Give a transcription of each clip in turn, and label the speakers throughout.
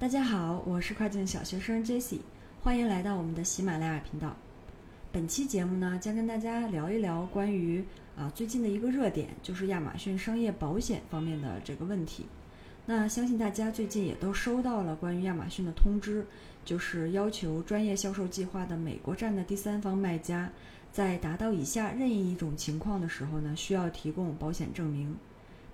Speaker 1: 大家好，我是跨境小学生 Jesse，欢迎来到我们的喜马拉雅频道。本期节目呢，将跟大家聊一聊关于啊最近的一个热点，就是亚马逊商业保险方面的这个问题。那相信大家最近也都收到了关于亚马逊的通知，就是要求专业销售计划的美国站的第三方卖家，在达到以下任意一种情况的时候呢，需要提供保险证明。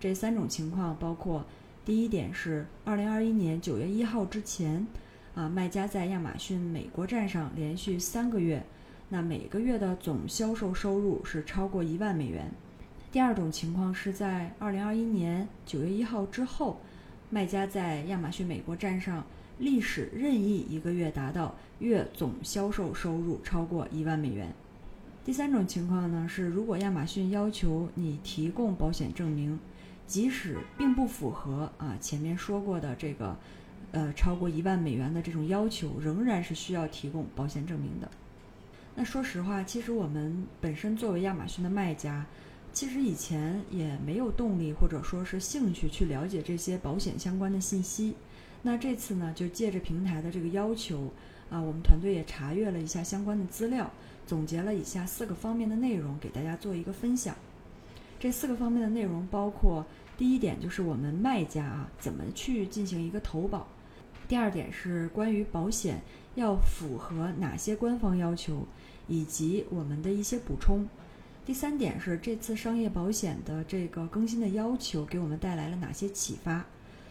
Speaker 1: 这三种情况包括。第一点是，二零二一年九月一号之前，啊，卖家在亚马逊美国站上连续三个月，那每个月的总销售收入是超过一万美元。第二种情况是在二零二一年九月一号之后，卖家在亚马逊美国站上历史任意一个月达到月总销售收入超过一万美元。第三种情况呢是，如果亚马逊要求你提供保险证明。即使并不符合啊前面说过的这个，呃超过一万美元的这种要求，仍然是需要提供保险证明的。那说实话，其实我们本身作为亚马逊的卖家，其实以前也没有动力或者说是兴趣去了解这些保险相关的信息。那这次呢，就借着平台的这个要求啊，我们团队也查阅了一下相关的资料，总结了以下四个方面的内容，给大家做一个分享。这四个方面的内容包括：第一点就是我们卖家啊怎么去进行一个投保；第二点是关于保险要符合哪些官方要求，以及我们的一些补充；第三点是这次商业保险的这个更新的要求给我们带来了哪些启发；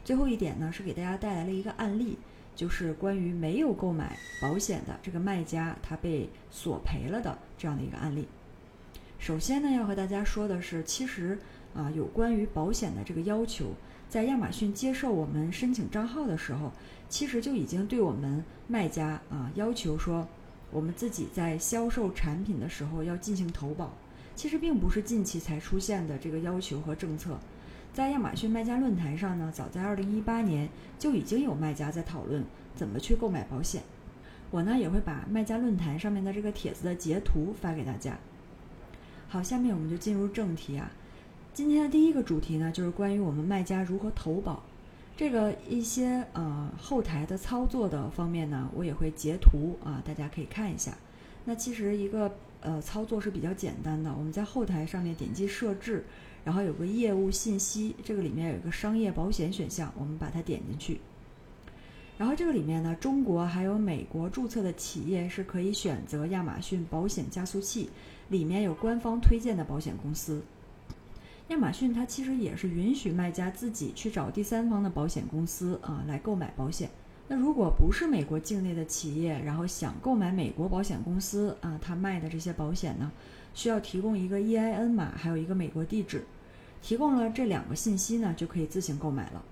Speaker 1: 最后一点呢是给大家带来了一个案例，就是关于没有购买保险的这个卖家他被索赔了的这样的一个案例。首先呢，要和大家说的是，其实啊，有关于保险的这个要求，在亚马逊接受我们申请账号的时候，其实就已经对我们卖家啊要求说，我们自己在销售产品的时候要进行投保。其实并不是近期才出现的这个要求和政策，在亚马逊卖家论坛上呢，早在2018年就已经有卖家在讨论怎么去购买保险。我呢也会把卖家论坛上面的这个帖子的截图发给大家。好，下面我们就进入正题啊。今天的第一个主题呢，就是关于我们卖家如何投保。这个一些呃后台的操作的方面呢，我也会截图啊，大家可以看一下。那其实一个呃操作是比较简单的，我们在后台上面点击设置，然后有个业务信息，这个里面有一个商业保险选项，我们把它点进去。然后这个里面呢，中国还有美国注册的企业是可以选择亚马逊保险加速器。里面有官方推荐的保险公司，亚马逊它其实也是允许卖家自己去找第三方的保险公司啊来购买保险。那如果不是美国境内的企业，然后想购买美国保险公司啊他卖的这些保险呢，需要提供一个 EIN 码，还有一个美国地址。提供了这两个信息呢，就可以自行购买了。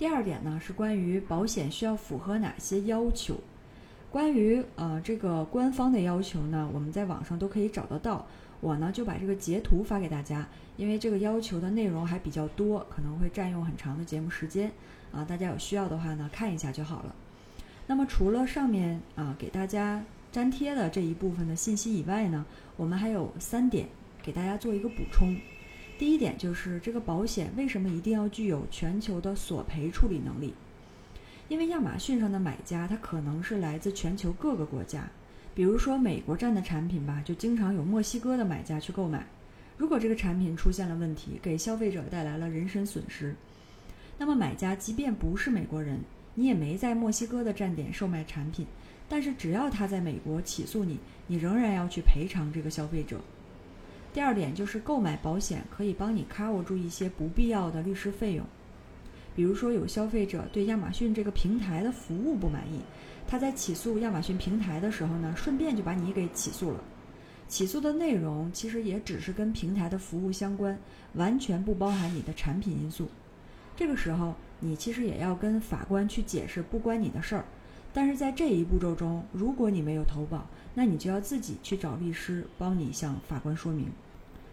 Speaker 1: 第二点呢是关于保险需要符合哪些要求。关于呃这个官方的要求呢，我们在网上都可以找得到。我呢就把这个截图发给大家，因为这个要求的内容还比较多，可能会占用很长的节目时间啊。大家有需要的话呢，看一下就好了。那么除了上面啊给大家粘贴的这一部分的信息以外呢，我们还有三点给大家做一个补充。第一点就是这个保险为什么一定要具有全球的索赔处理能力？因为亚马逊上的买家，他可能是来自全球各个国家，比如说美国站的产品吧，就经常有墨西哥的买家去购买。如果这个产品出现了问题，给消费者带来了人身损失，那么买家即便不是美国人，你也没在墨西哥的站点售卖产品，但是只要他在美国起诉你，你仍然要去赔偿这个消费者。第二点就是购买保险可以帮你 cover 住一些不必要的律师费用。比如说，有消费者对亚马逊这个平台的服务不满意，他在起诉亚马逊平台的时候呢，顺便就把你给起诉了。起诉的内容其实也只是跟平台的服务相关，完全不包含你的产品因素。这个时候，你其实也要跟法官去解释不关你的事儿。但是在这一步骤中，如果你没有投保，那你就要自己去找律师帮你向法官说明。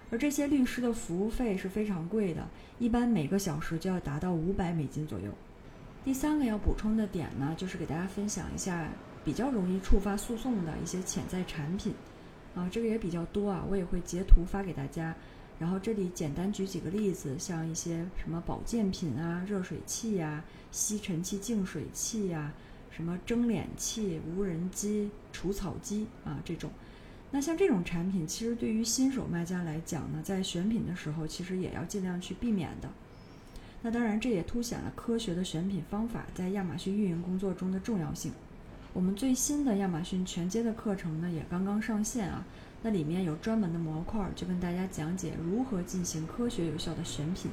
Speaker 1: 而这些律师的服务费是非常贵的，一般每个小时就要达到五百美金左右。第三个要补充的点呢，就是给大家分享一下比较容易触发诉讼的一些潜在产品，啊，这个也比较多啊，我也会截图发给大家。然后这里简单举几个例子，像一些什么保健品啊、热水器呀、吸尘器净水器呀、什么蒸脸器、无人机、除草机啊这种。那像这种产品，其实对于新手卖家来讲呢，在选品的时候，其实也要尽量去避免的。那当然，这也凸显了科学的选品方法在亚马逊运营工作中的重要性。我们最新的亚马逊全阶的课程呢，也刚刚上线啊。那里面有专门的模块，就跟大家讲解如何进行科学有效的选品，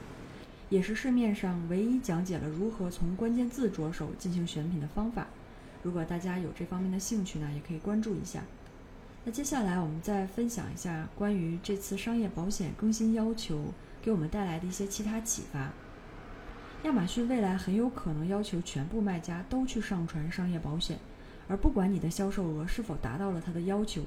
Speaker 1: 也是市面上唯一讲解了如何从关键字着手进行选品的方法。如果大家有这方面的兴趣呢，也可以关注一下。那接下来我们再分享一下关于这次商业保险更新要求给我们带来的一些其他启发。亚马逊未来很有可能要求全部卖家都去上传商业保险，而不管你的销售额是否达到了它的要求。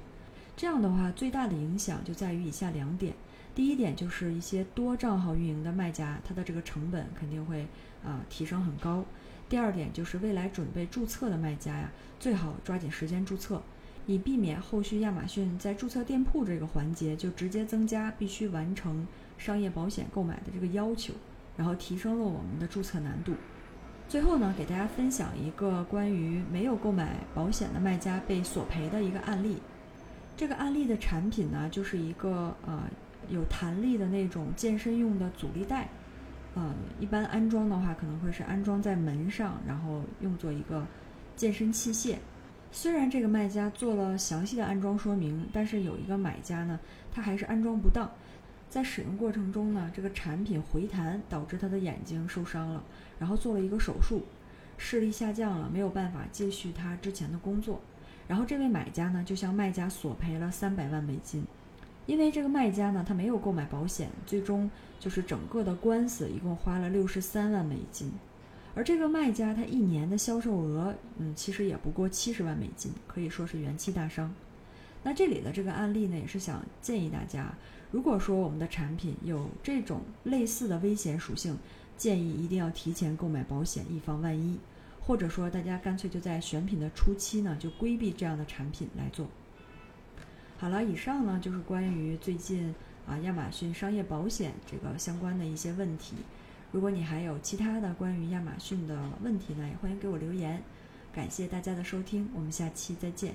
Speaker 1: 这样的话，最大的影响就在于以下两点。第一点就是一些多账号运营的卖家，他的这个成本肯定会啊提升很高。第二点就是未来准备注册的卖家呀，最好抓紧时间注册。以避免后续亚马逊在注册店铺这个环节就直接增加必须完成商业保险购买的这个要求，然后提升了我们的注册难度。最后呢，给大家分享一个关于没有购买保险的卖家被索赔的一个案例。这个案例的产品呢，就是一个呃有弹力的那种健身用的阻力带，呃，一般安装的话可能会是安装在门上，然后用作一个健身器械。虽然这个卖家做了详细的安装说明，但是有一个买家呢，他还是安装不当，在使用过程中呢，这个产品回弹导致他的眼睛受伤了，然后做了一个手术，视力下降了，没有办法继续他之前的工作，然后这位买家呢就向卖家索赔了三百万美金，因为这个卖家呢他没有购买保险，最终就是整个的官司一共花了六十三万美金。而这个卖家他一年的销售额，嗯，其实也不过七十万美金，可以说是元气大伤。那这里的这个案例呢，也是想建议大家，如果说我们的产品有这种类似的危险属性，建议一定要提前购买保险，以防万一。或者说，大家干脆就在选品的初期呢，就规避这样的产品来做。好了，以上呢就是关于最近啊亚马逊商业保险这个相关的一些问题。如果你还有其他的关于亚马逊的问题呢，也欢迎给我留言。感谢大家的收听，我们下期再见。